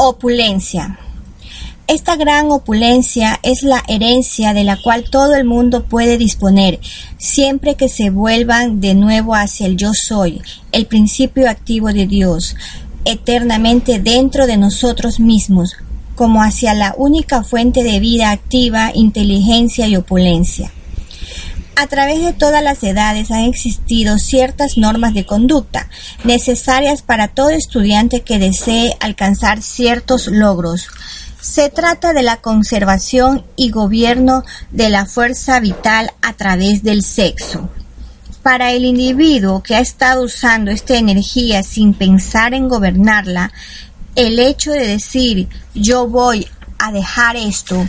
Opulencia. Esta gran opulencia es la herencia de la cual todo el mundo puede disponer, siempre que se vuelvan de nuevo hacia el yo soy, el principio activo de Dios, eternamente dentro de nosotros mismos, como hacia la única fuente de vida activa, inteligencia y opulencia. A través de todas las edades han existido ciertas normas de conducta necesarias para todo estudiante que desee alcanzar ciertos logros. Se trata de la conservación y gobierno de la fuerza vital a través del sexo. Para el individuo que ha estado usando esta energía sin pensar en gobernarla, el hecho de decir yo voy a dejar esto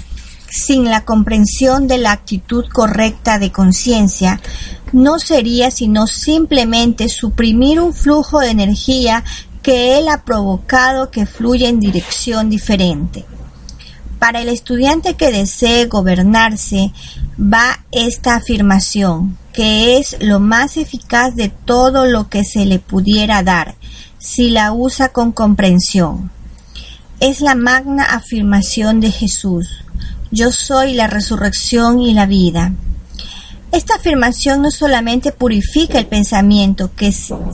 sin la comprensión de la actitud correcta de conciencia, no sería sino simplemente suprimir un flujo de energía que él ha provocado que fluya en dirección diferente. Para el estudiante que desee gobernarse, va esta afirmación, que es lo más eficaz de todo lo que se le pudiera dar, si la usa con comprensión. Es la magna afirmación de Jesús. Yo soy la resurrección y la vida. Esta afirmación no solamente purifica el pensamiento,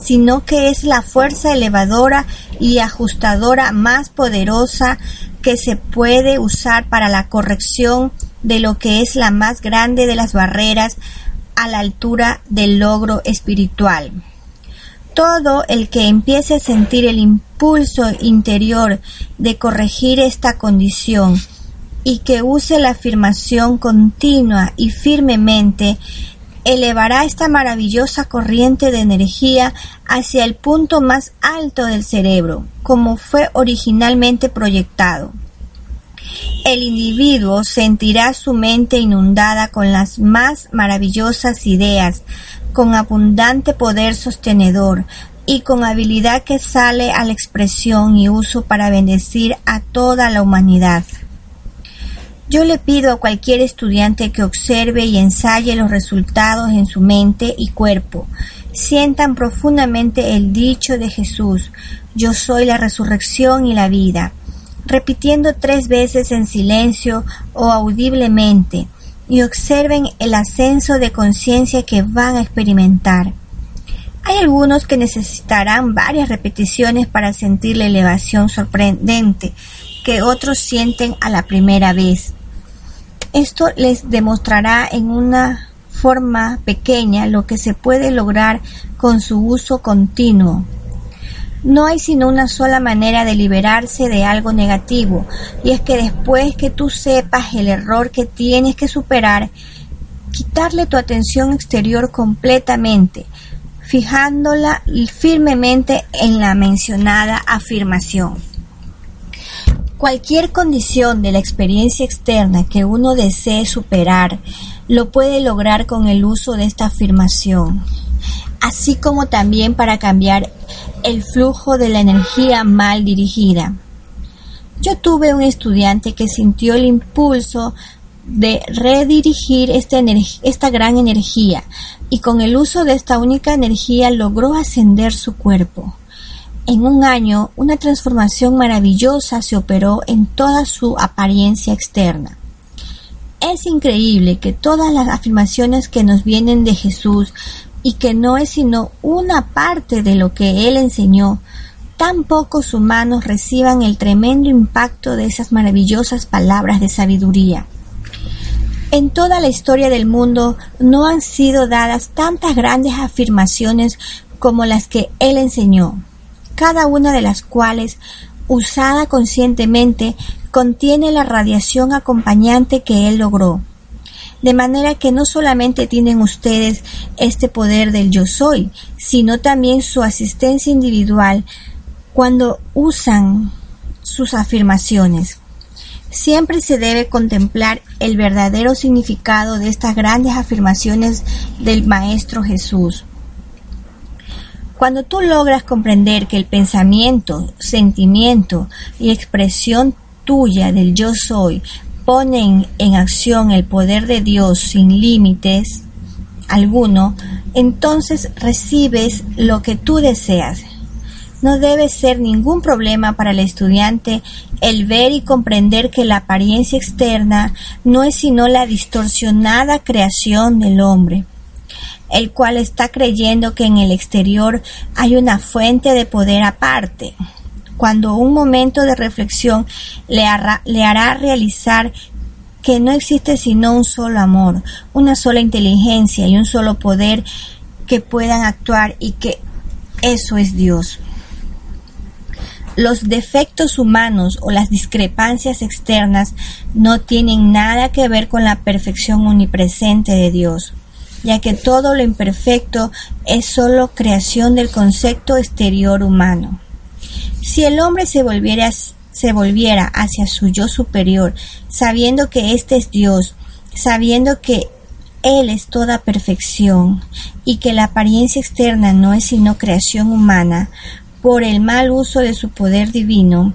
sino que es la fuerza elevadora y ajustadora más poderosa que se puede usar para la corrección de lo que es la más grande de las barreras a la altura del logro espiritual. Todo el que empiece a sentir el impulso interior de corregir esta condición y que use la afirmación continua y firmemente, elevará esta maravillosa corriente de energía hacia el punto más alto del cerebro, como fue originalmente proyectado. El individuo sentirá su mente inundada con las más maravillosas ideas, con abundante poder sostenedor y con habilidad que sale a la expresión y uso para bendecir a toda la humanidad. Yo le pido a cualquier estudiante que observe y ensaye los resultados en su mente y cuerpo. Sientan profundamente el dicho de Jesús, yo soy la resurrección y la vida, repitiendo tres veces en silencio o audiblemente, y observen el ascenso de conciencia que van a experimentar. Hay algunos que necesitarán varias repeticiones para sentir la elevación sorprendente que otros sienten a la primera vez. Esto les demostrará en una forma pequeña lo que se puede lograr con su uso continuo. No hay sino una sola manera de liberarse de algo negativo, y es que después que tú sepas el error que tienes que superar, quitarle tu atención exterior completamente, fijándola firmemente en la mencionada afirmación. Cualquier condición de la experiencia externa que uno desee superar lo puede lograr con el uso de esta afirmación, así como también para cambiar el flujo de la energía mal dirigida. Yo tuve un estudiante que sintió el impulso de redirigir esta, gran energía y con el uso de esta única energía logró ascender su cuerpo. En un año, una transformación maravillosa se operó en toda su apariencia externa. Es increíble que todas las afirmaciones que nos vienen de Jesús y que no es sino una parte de lo que Él enseñó, tan pocos humanos reciban el tremendo impacto de esas maravillosas palabras de sabiduría. En toda la historia del mundo no han sido dadas tantas grandes afirmaciones como las que Él enseñó cada una de las cuales, usada conscientemente, contiene la radiación acompañante que él logró. De manera que no solamente tienen ustedes este poder del yo soy, sino también su asistencia individual cuando usan sus afirmaciones. Siempre se debe contemplar el verdadero significado de estas grandes afirmaciones del Maestro Jesús. Cuando tú logras comprender que el pensamiento, sentimiento y expresión tuya del yo soy ponen en acción el poder de Dios sin límites alguno, entonces recibes lo que tú deseas. No debe ser ningún problema para el estudiante el ver y comprender que la apariencia externa no es sino la distorsionada creación del hombre, el cual está creyendo que en el exterior hay una fuente de poder aparte cuando un momento de reflexión le hará, realizar que no existe sino un solo amor, una sola inteligencia y un solo poder que puedan actuar y que eso es Dios. Los defectos humanos o las discrepancias externas no tienen nada que ver con la perfección omnipresente de Dios, ya que todo lo imperfecto es solo creación del concepto exterior humano. Si el hombre se volviera, se volviera hacia su yo superior, sabiendo que éste es Dios, sabiendo que Él es toda perfección y que la apariencia externa no es sino creación humana, por el mal uso de su poder divino,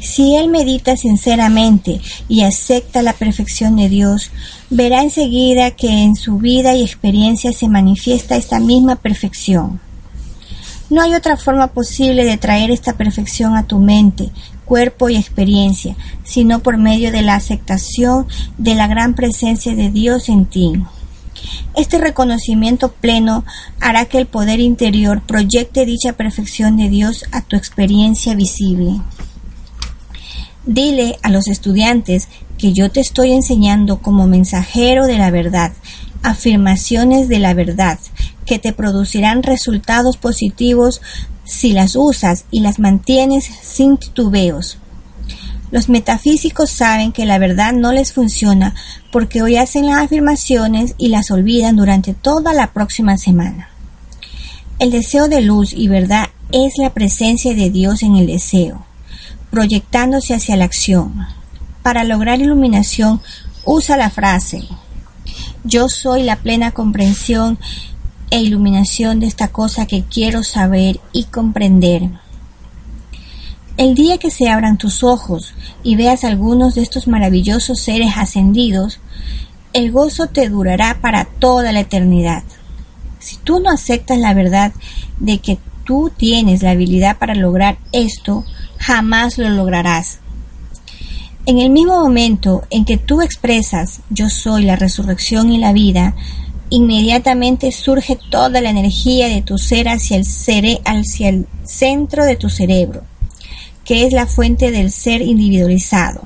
si él medita sinceramente y acepta la perfección de Dios, verá enseguida que en su vida y experiencia se manifiesta esta misma perfección. No hay otra forma posible de traer esta perfección a tu mente, cuerpo y experiencia, sino por medio de la aceptación de la gran presencia de Dios en ti. Este reconocimiento pleno hará que el poder interior proyecte dicha perfección de Dios a tu experiencia visible. Dile a los estudiantes que yo te estoy enseñando como mensajero de la verdad, afirmaciones de la verdad, que te producirán resultados positivos si las usas y las mantienes sin titubeos. Los metafísicos saben que la verdad no les funciona porque hoy hacen las afirmaciones y las olvidan durante toda la próxima semana. El deseo de luz y verdad es la presencia de Dios en el deseo, proyectándose hacia la acción. Para lograr iluminación, usa la frase Yo soy la plena comprensión e iluminación de esta cosa que quiero saber y comprender. El día que se abran tus ojos y veas algunos de estos maravillosos seres ascendidos, el gozo te durará para toda la eternidad. Si tú no aceptas la verdad de que tú tienes la habilidad para lograr esto, jamás lo lograrás. En el mismo momento en que tú expresas yo soy la resurrección y la vida, inmediatamente surge toda la energía de tu ser hacia el, hacia el centro de tu cerebro que es la fuente del ser individualizado.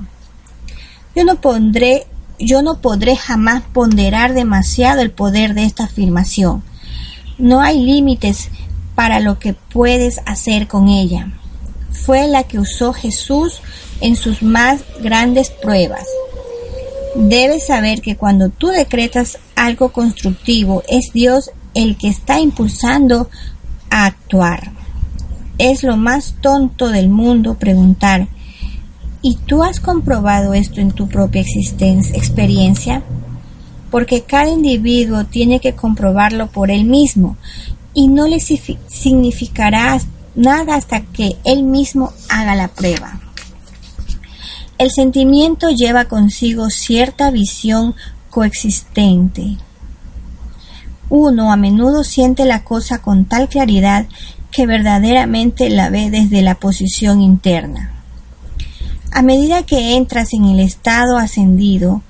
Yo no pondré, yo no podré jamás ponderar demasiado el poder de esta afirmación. No hay límites para lo que puedes hacer con ella. Fue la que usó Jesús en sus más grandes pruebas. Debes saber que cuando tú decretas algo constructivo, es Dios el que está impulsando a actuar. Es lo más tonto del mundo preguntar, ¿y tú has comprobado esto en tu propia existencia, experiencia? Porque cada individuo tiene que comprobarlo por él mismo y no le significará nada hasta que él mismo haga la prueba. El sentimiento lleva consigo cierta visión coexistente. Uno a menudo siente la cosa con tal claridad que verdaderamente la ve desde la posición interna. A medida que entras en el estado ascendido,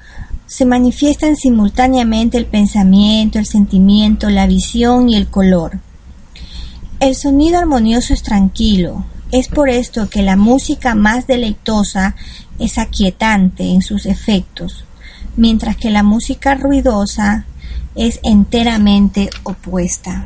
se manifiestan simultáneamente el pensamiento, el sentimiento, la visión y el color. El sonido armonioso es tranquilo, es por esto que la música más deleitosa es aquietante en sus efectos, mientras que la música ruidosa es enteramente opuesta.